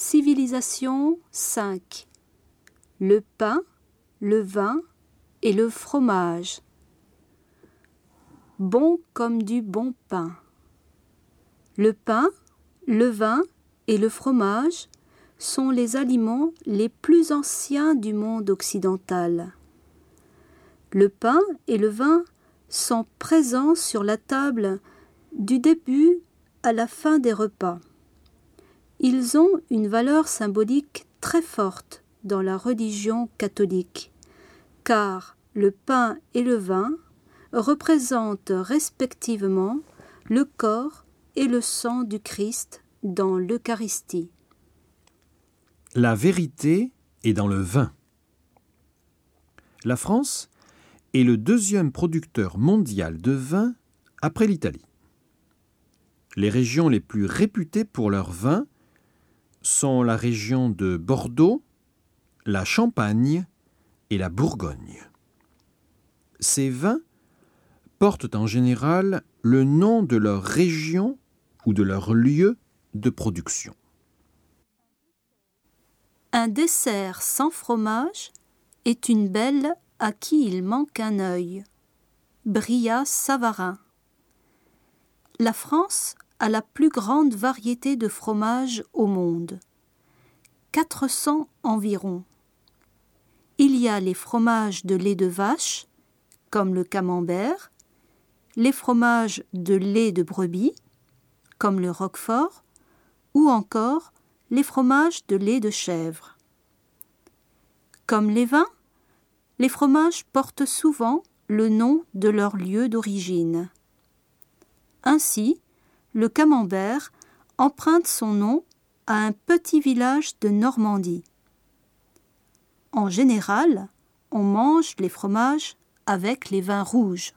Civilisation 5 Le pain, le vin et le fromage. Bon comme du bon pain. Le pain, le vin et le fromage sont les aliments les plus anciens du monde occidental. Le pain et le vin sont présents sur la table du début à la fin des repas. Ils ont une valeur symbolique très forte dans la religion catholique, car le pain et le vin représentent respectivement le corps et le sang du Christ dans l'Eucharistie. La vérité est dans le vin. La France est le deuxième producteur mondial de vin après l'Italie. Les régions les plus réputées pour leur vin sont la région de Bordeaux, la Champagne et la Bourgogne. Ces vins portent en général le nom de leur région ou de leur lieu de production. Un dessert sans fromage est une belle à qui il manque un œil. Bria Savarin. La France a la plus grande variété de fromages au monde. 400 environ. Il y a les fromages de lait de vache, comme le camembert, les fromages de lait de brebis, comme le roquefort, ou encore les fromages de lait de chèvre. Comme les vins, les fromages portent souvent le nom de leur lieu d'origine. Ainsi, le camembert emprunte son nom à un petit village de Normandie. En général, on mange les fromages avec les vins rouges.